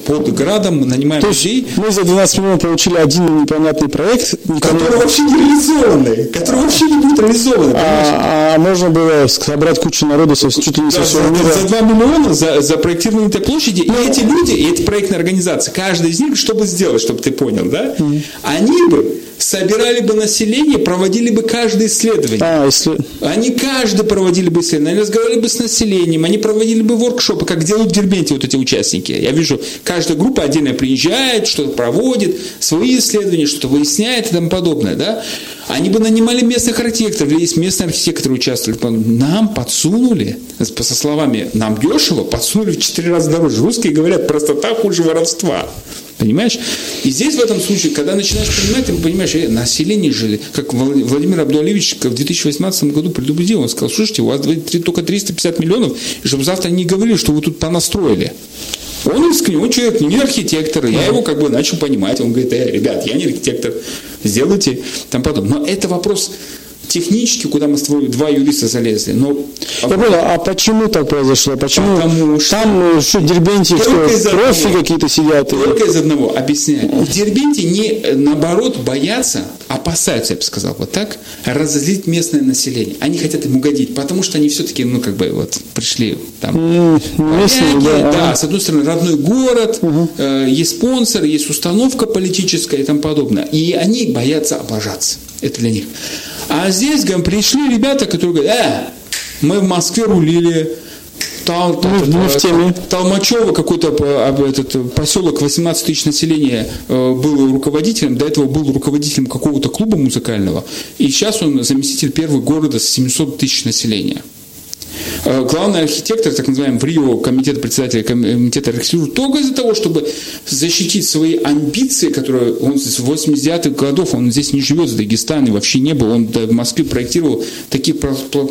под градом нанимаем То людей. Мы за 12 миллионов получили один непонятный проект, который вообще не реализованный, который вообще не будет реализован. А, а можно было собрать кучу народу со чуть ли не со всего мира. За 2 миллиона за, за проектирование этой площади, и эти люди, и эти проектные организации, каждый из них, чтобы сделать, чтобы ты понял, понял, да? Mm. Они бы собирали бы население, проводили бы каждое исследование. А, если... Они каждый проводили бы исследование, они разговаривали бы с населением, они проводили бы воркшопы, как делают в Дербенте вот эти участники. Я вижу, каждая группа отдельно приезжает, что-то проводит, свои исследования, что-то выясняет и тому подобное, да? Они бы нанимали местных архитекторов, есть местные архитекторы участвовали. Нам подсунули, со словами «нам дешево», подсунули в четыре раза дороже. Русские говорят, простота хуже воровства. Понимаешь? И здесь в этом случае, когда начинаешь понимать, ты понимаешь, э, население же, как Владимир Абдуалевич в 2018 году предупредил, он сказал, слушайте, у вас только 350 миллионов, и чтобы завтра не говорили, что вы тут понастроили. Он искренне, он человек не архитектор, я его как бы начал понимать, он говорит, э, ребят, я не архитектор, сделайте там потом. Но это вопрос технически, куда мы с тобой два юриста залезли. Но... Я понял, а почему так произошло? Почему Потому что... там что, Дербенте, что, профи какие-то сидят? Только из одного, объясняю. В Дербенте не, наоборот, боятся, опасаются, я бы сказал, вот так, разозлить местное население. Они хотят им угодить, потому что они все-таки, ну, как бы, вот, пришли там. Mm, местные, да, да, с одной стороны, родной город, угу. э, есть спонсор, есть установка политическая и тому подобное. И они боятся облажаться. Это для них. А здесь говорим, пришли ребята, которые говорят, э, мы в Москве рулили, этот, мы в теме. Толмачево, какой-то этот, поселок 18 тысяч населения э, был руководителем, до этого был руководителем какого-то клуба музыкального, и сейчас он заместитель первого города с 700 тысяч населения. Э, главный архитектор, так называемый в Рио, комитет председателя комитета архитектуры, только из-за того, чтобы защитить свои амбиции, которые он с 80-х годов, он здесь не живет, в Дагестане вообще не был, он в Москве проектировал таких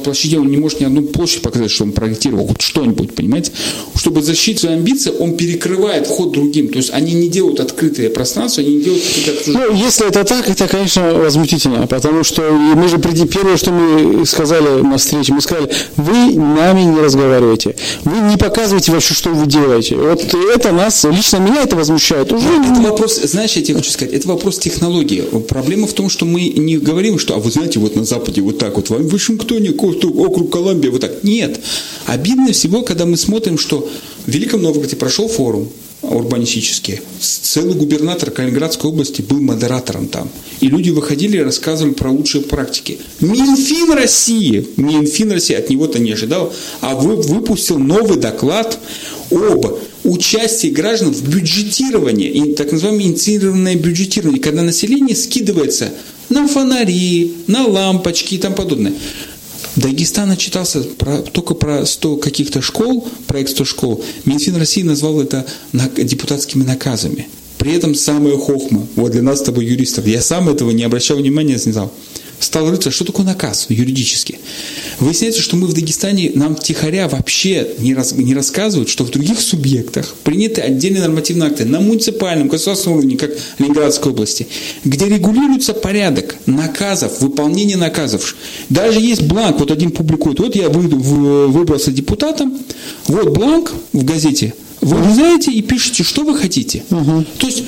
площадей, он не может ни одну площадь показать, что он проектировал, хоть что-нибудь, понимаете? Чтобы защитить свои амбиции, он перекрывает вход другим, то есть они не делают открытые пространства, они не делают какие-то... Ну, если это так, это, конечно, возмутительно, потому что мы же первое, что мы сказали на встрече, мы сказали, вы нами не разговариваете, вы не показываете вообще, что вы делаете. Вот это нас, лично меня это возмущает. Уже это вопрос, знаешь, я тебе хочу сказать, это вопрос технологии. Проблема в том, что мы не говорим, что, а вы знаете, вот на Западе вот так вот, в Вашингтоне, округ Колумбия, вот так. Нет. Обидно всего, когда мы смотрим, что в Великом Новгороде прошел форум, урбанистические. Целый губернатор Калининградской области был модератором там. И люди выходили и рассказывали про лучшие практики. Минфин России, Минфин России от него-то не ожидал, а вы, выпустил новый доклад об участии граждан в бюджетировании, так называемое инициированное бюджетирование, когда население скидывается на фонари, на лампочки и тому подобное. Дагестан отчитался про, только про 100 каких-то школ, проект 100 школ. Минфин России назвал это депутатскими наказами. При этом самая хохма, вот для нас с тобой юристов, я сам этого не обращал внимания, не знал стал рыться, что такое наказ юридически. Выясняется, что мы в Дагестане, нам тихоря вообще не, раз, не рассказывают, что в других субъектах приняты отдельные нормативные акты на муниципальном, государственном уровне, как в Ленинградской области, где регулируется порядок наказов, выполнение наказов. Даже есть бланк, вот один публикует, вот я выбрался депутатом, вот бланк в газете, вы вырезаете и пишете, что вы хотите. Угу. То есть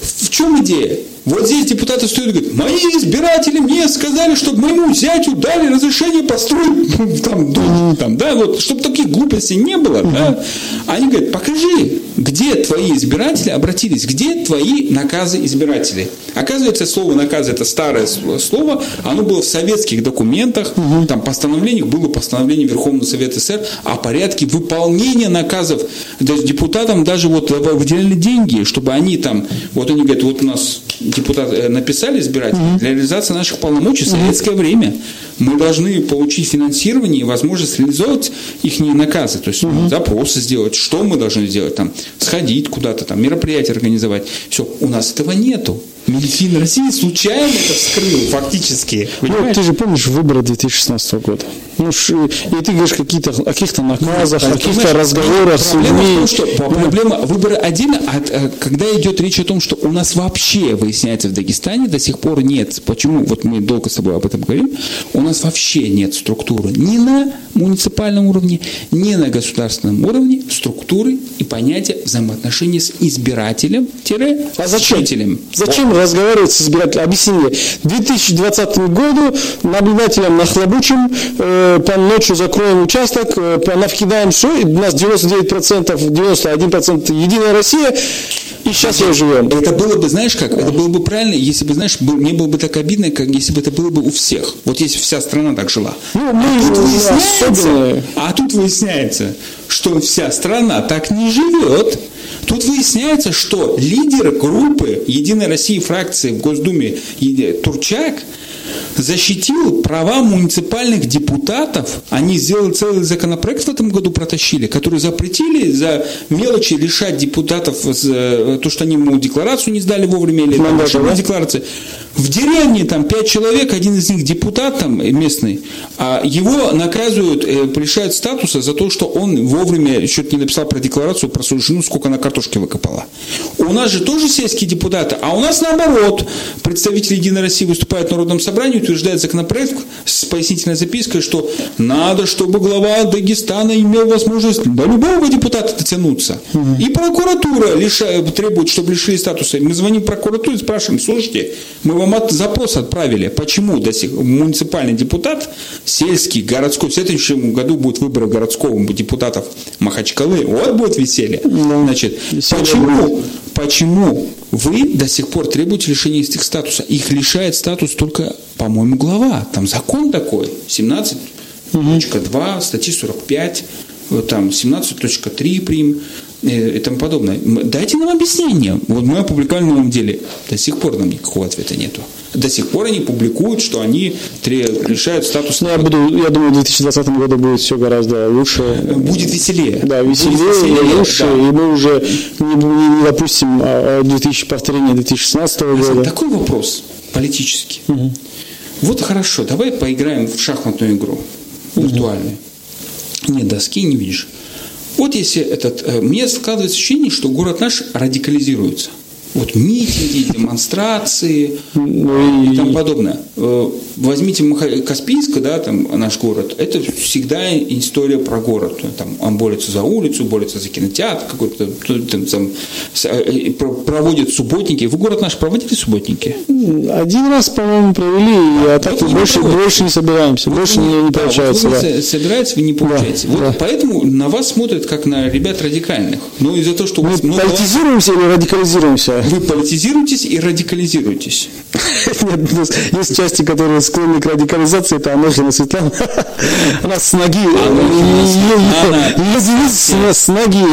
в чем идея? Вот здесь депутаты стоят и говорят, мои избиратели мне сказали, чтобы моему зятю дали разрешение построить там, дом, там, да, вот, чтобы таких глупостей не было, да. Они говорят, покажи, где твои избиратели обратились, где твои наказы избирателей. Оказывается, слово наказы это старое слово, оно было в советских документах, там постановлениях было постановление Верховного Совета СССР о порядке выполнения наказов. То есть депутатам даже вот выделяли деньги, чтобы они там, вот они говорят, вот у нас депутаты э, написали избиратели угу. для реализации наших полномочий в советское время. Мы должны получить финансирование и возможность реализовать их наказы, то есть угу. запросы сделать, что мы должны сделать, там, сходить куда-то, там, мероприятие организовать. Все, у нас этого нету. Минфин России случайно это вскрыл, фактически. Ну, ты же помнишь выборы 2016 года? Ну, и ты говоришь какие-то, о каких-то наказах, о каких-то разговорах с людьми. Проблема в том, что проблема выбора отдельно, а, а когда идет речь о том, что у нас вообще, выясняется, в Дагестане до сих пор нет, почему, вот мы долго с тобой об этом говорим, у нас вообще нет структуры ни на муниципальном уровне, ни на государственном уровне структуры и понятия взаимоотношений с избирателем-жителем. А зачем? Зачем разговаривать с избирателем? Объясни мне. 2020 году наблюдателям нахлобучим, э, по ночью закроем участок, э, навкидаем все, у нас 99%, 91% Единая Россия, и сейчас я живем. Это было бы, знаешь как, это было бы правильно, если бы, знаешь, не было бы так обидно, как если бы это было бы у всех. Вот если вся страна так жила. Ну, мы а, тут выясняется, а тут выясняется, что вся страна так не живет. Тут выясняется, что лидер группы Единой России фракции в Госдуме Турчак – защитил права муниципальных депутатов. Они сделали целый законопроект в этом году, протащили, который запретили за мелочи лишать депутатов э, то, что они ему декларацию не сдали вовремя или там, да, декларации. В деревне там пять человек, один из них депутат там местный, а его наказывают, э, лишают статуса за то, что он вовремя что-то не написал про декларацию, про свою жену, сколько она картошки выкопала. У нас же тоже сельские депутаты, а у нас наоборот. Представители Единой России выступают в Народном собрании, утверждает законопроект с пояснительной запиской, что надо, чтобы глава Дагестана имел возможность до любого депутата дотянуться. Угу. И прокуратура лишает, требует, чтобы лишили статуса. Мы звоним прокуратуре и спрашиваем, слушайте, мы вам от, запрос отправили, почему до сих муниципальный депутат, сельский, городской, в следующем году будут выборы городского депутатов Махачкалы, вот будет веселье. Да. Значит, веселье почему, будет. почему вы до сих пор требуете лишения этих статуса? Их лишает статус только, по-моему, глава. Там закон такой, 17.2, статьи 45, там 17.3 прим. и тому подобное. Дайте нам объяснение. Вот мы опубликовали на новом деле. До сих пор нам никакого ответа нету. До сих пор они публикуют, что они решают статус... Ну, я, буду, я думаю, в 2020 году будет все гораздо лучше. Будет веселее. Да, веселее, будет веселее лучше. Да. И мы уже не, не, не допустим 2000, повторения 2016 года. Такой вопрос политический. Угу. Вот хорошо, давай поиграем в шахматную игру. Виртуальную. Угу. Нет доски, не видишь. Вот если этот... Э, мне складывается ощущение, что город наш радикализируется вот митинги, демонстрации ну, и тому подобное. Э, возьмите Каспийск, да, там наш город, это всегда история про город. Там он борется за улицу, борется за кинотеатр, какой-то там, там э, проводят субботники. Вы город наш проводили субботники? Один раз, по-моему, провели, а так вот больше, больше не собираемся, больше не, не получается. Да, вот вы да. собираетесь, вы не получаете. Да, вот да. Поэтому на вас смотрят как на ребят радикальных. Но из-за того, что мы политизируемся или радикализируемся? Вы политизируетесь и радикализируетесь. Нет, есть части, которые склонны к радикализации, это Анохина Светлана. Она с ноги. Девиз с ноги.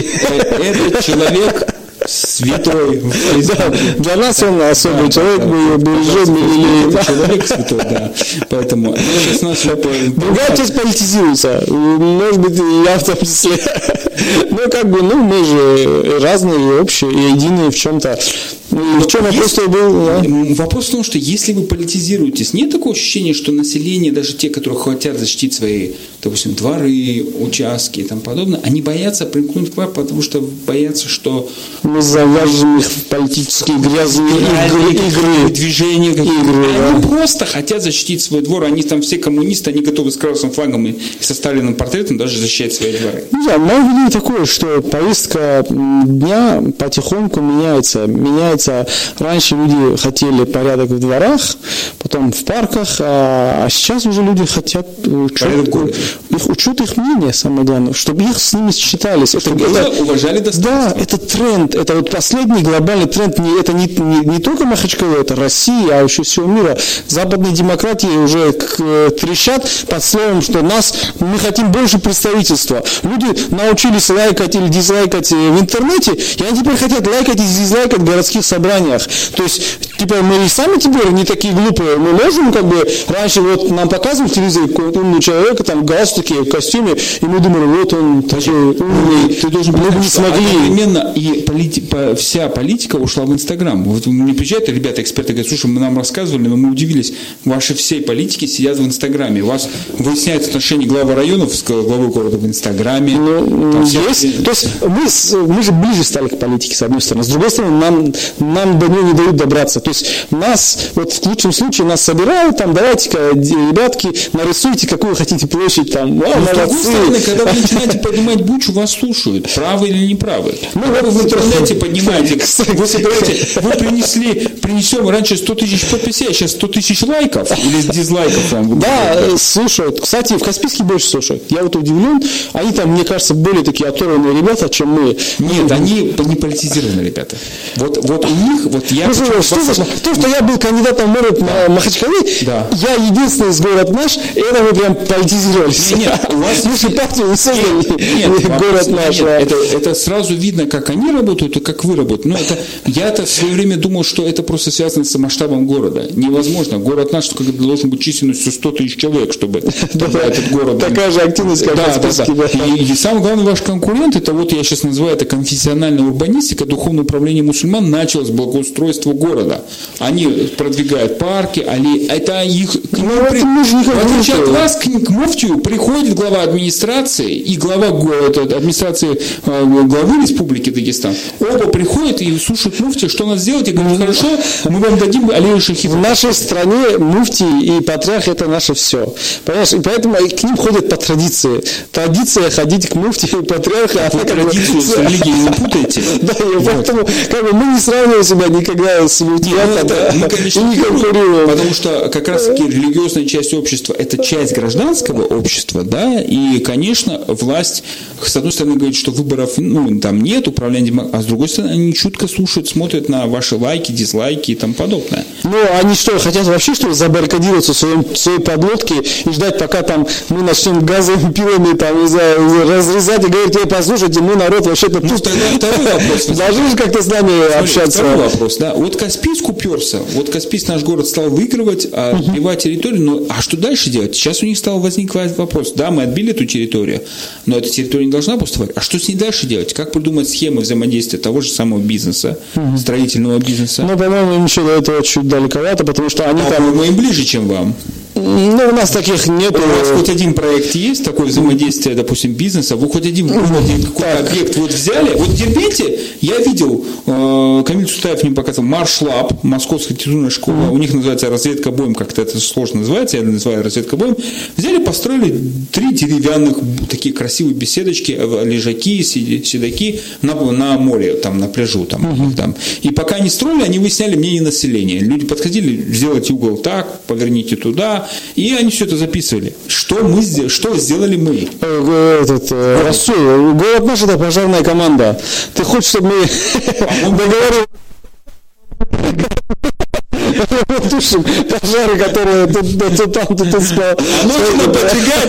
Этот человек святой. Да, для нас он особый человек, мы ее бережем или человек святой, да. Поэтому Другая часть политизируется. Может быть, и я в том числе. Ну, как бы, ну, мы же разные, общие, и единые в чем-то. Ну, в чем вопрос был? Да? Вопрос в том, что если вы политизируетесь, нет такого ощущения, что население, даже те, которые хотят защитить свои, допустим, дворы, участки и тому подобное, они боятся примкнуть к вам, потому что боятся, что... Мы завяжем их в политические грязные игры, игры, движения. Игры, они да. просто хотят защитить свой двор, они там все коммунисты, они готовы с красным флагом и со Сталиным портретом даже защищать свои дворы. Да, мое видение такое, что повестка дня потихоньку меняется, меняется. Раньше люди хотели порядок в дворах, потом в парках, а, а сейчас уже люди хотят учет, их, учет их мнения, самое главное, чтобы их с ними считались. Чтобы это, уважали Да, это тренд, это вот последний глобальный тренд, не, это не, не, не только Махачкала, это Россия, а еще всего мира. Западные демократии уже трещат под словом, что нас, мы хотим больше представительства. Люди научились лайкать или дизлайкать в интернете, и они теперь хотят лайкать и дизлайкать городских собраниях. То есть, типа, мы и сами теперь не такие глупые. Мы можем, как бы, раньше вот нам показывают в телевизоре какого-то умного человека, там, в галстуке, в костюме, и мы думали, вот он такой умный, ты должен мы не смогли. Одновременно и полити, по, вся политика ушла в Инстаграм. Вот мне приезжают ребята, эксперты, говорят, слушай, мы нам рассказывали, но мы удивились, ваши все политики сидят в Инстаграме. У вас выясняются отношения главы районов с главой города в Инстаграме. Ну, есть, то есть мы, мы же ближе стали к политике, с одной стороны. С другой стороны, нам нам до нее не дают добраться. То есть нас, вот в лучшем случае нас собирают, там, давайте-ка, ребятки, нарисуйте, какую хотите площадь, там, а, Но, с другой стороны, когда вы начинаете поднимать бучу, вас слушают, правы или неправы. Ну, вы в интернете поднимаете, вы собираете, вы принесли, принесем раньше 100 тысяч подписей, а сейчас 100 тысяч лайков или дизлайков вам. Да, слушают. Кстати, в Каспийске больше слушают. Я вот удивлен, они там, мне кажется, более такие оторванные ребята, чем мы. Нет, они не политизированные ребята. Вот, вот у них, вот я... Ну, что, что, то, что я был кандидатом в мэры да. Махачкалы, да. я единственный из город наш, и это мы прям политизировались. Нет, нет у вас... Лучше партию не создали, город наш. Нет, это, это сразу видно, как они работают и как вы работаете. Но это, я-то в свое время думал, что это просто связано с масштабом города. Невозможно. Город наш должен быть численностью 100 тысяч человек, чтобы этот город... Такая же активность, как да, да, да. И, и самый главный ваш конкурент, это вот я сейчас называю это конфессиональная урбанистика, духовное управление мусульман начал с благоустройства города. Они продвигают парки, аллеи. Это их... К ним, при... В отличие от вас, к, к муфтию приходит глава администрации и глава администрации э, главы Республики Дагестан. Оба приходят и слушают муфти, что надо сделать. И говорят, хорошо, мы вам дадим аллею шахи. В нашей стране муфти и патриарх это наше все. Понимаешь? И поэтому к ним ходят по традиции. Традиция ходить к муфти и патриарху. А вы традицию с религией не путаете. Да, и поэтому как бы, мы не сравниваем себя никогда с мультиатом, да, мы, конечно, не конкурируем. Потому что как раз таки религиозная часть общества – это часть гражданского общества, да, и, конечно, власть, с одной стороны, говорит, что выборов ну, там нет, управления, а с другой стороны, они чутко слушают, смотрят на ваши лайки, дизлайки и тому подобное. Ну, они что, хотят вообще, что ли, забаррикадироваться в, своем, своей подлодке и ждать, пока там мы начнем газовыми пилами там, не знаю, разрезать говорит, ей, послушайте, мы народ вообще-то Ну, тогда второй вопрос. должны же как-то с нами Смотри, общаться. Второй вопрос, да. Вот Каспийск уперся. Вот Каспийск наш город стал выигрывать, а отбивать территорию. Но а что дальше делать? Сейчас у них стал возникать вопрос. Да, мы отбили эту территорию, но эта территория не должна пустовать. А что с ней дальше делать? Как придумать схемы взаимодействия того же самого бизнеса, строительного бизнеса? Ну, по-моему, им еще до этого чуть далековато, потому что они там... мы им ближе, чем вам. Ну, у нас таких нет. У вас хоть один проект есть, такое взаимодействие, допустим, бизнеса, вы хоть один в городе какой-то объект вот взяли, вот в Дербенте я видел, э, Камиль Сутаев мне показывал, Маршлаб, Московская архитектурная школа, у них называется разведка боем, как-то это сложно называется, я называю разведка боем, взяли, построили три деревянных такие красивые беседочки, э, лежаки, седаки на, на море, там, на пляжу, там, там. И пока они строили, они выясняли мнение населения. Люди подходили, сделайте угол так, поверните туда, и они все это записывали. Что мы сделали, что сделали мы? Э, Этот, э, Расул, город наш это пожарная команда. Ты хочешь, чтобы мы договорились? Тушим пожары, которые тут, тут, тут, там, тут, тут спал. Нужно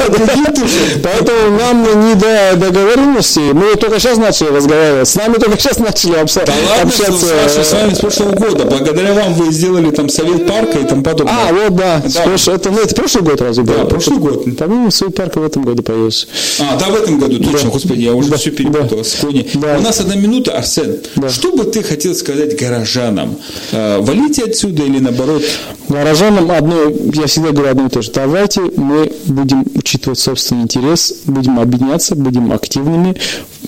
а другие тушат. Поэтому нам не до договоренности. Мы только сейчас начали разговаривать. С нами только сейчас начали обса- Да ладно, общаться. с, вами с прошлого года. Благодаря вам вы сделали там совет парка и тому подобное. А, вот да. Да. Слушай, это, ну, это прошлый год разве был? Да, прошлый год. По-моему, свой парк в этом году появился. А, да, в этом году точно, господи, я уже Да. все перепутал. Кони. Да. У нас одна минута, Арсен. Да. Что бы ты хотел сказать горожанам? Э, валите отсюда или наоборот? Горожанам одно, я всегда говорю одно и то же. Давайте мы будем учитывать собственный интерес, будем объединяться, будем активными.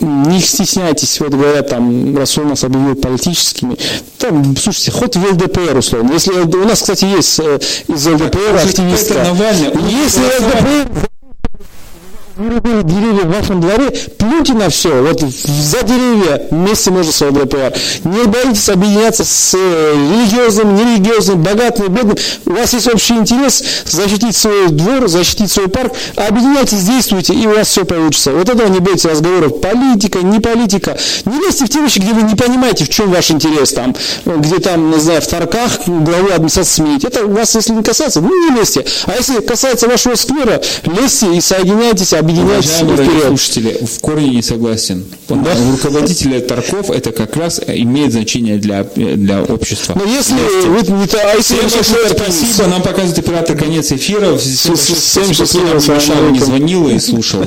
Не стесняйтесь, вот говорят, там, Расул нас объявил политическими. Там, слушайте, хоть в ЛДПР, условно. Если у нас, кстати, есть э, из ЛДПР активисты. Если. ЛДПР вырубили деревья в вашем дворе, плюньте на все. Вот за деревья вместе можно с ЛДПР. Не боитесь объединяться с э, религиозным, нерелигиозным, богатым, бедным. У вас есть общий интерес защитить свой двор, защитить свой парк. Объединяйтесь, действуйте, и у вас все получится. Вот этого не бойтесь разговоров. Политика, не политика. Не лезьте в те вещи, где вы не понимаете, в чем ваш интерес. Там, где там, не знаю, в Тарках главу администрации сменить. Это вас, если не касается, ну не лезьте. А если касается вашего сквера, лезьте и соединяйтесь, объединяйтесь Уважаемые вперед. радиослушатели, в корне не согласен. Руководители торгов это как раз имеет значение для, для общества. Но если вы не то, а если Всем большое спасибо. Нам показывает оператор конец эфира. Всем счастливо, не салам мешал, не алейкум. звонил и слушал.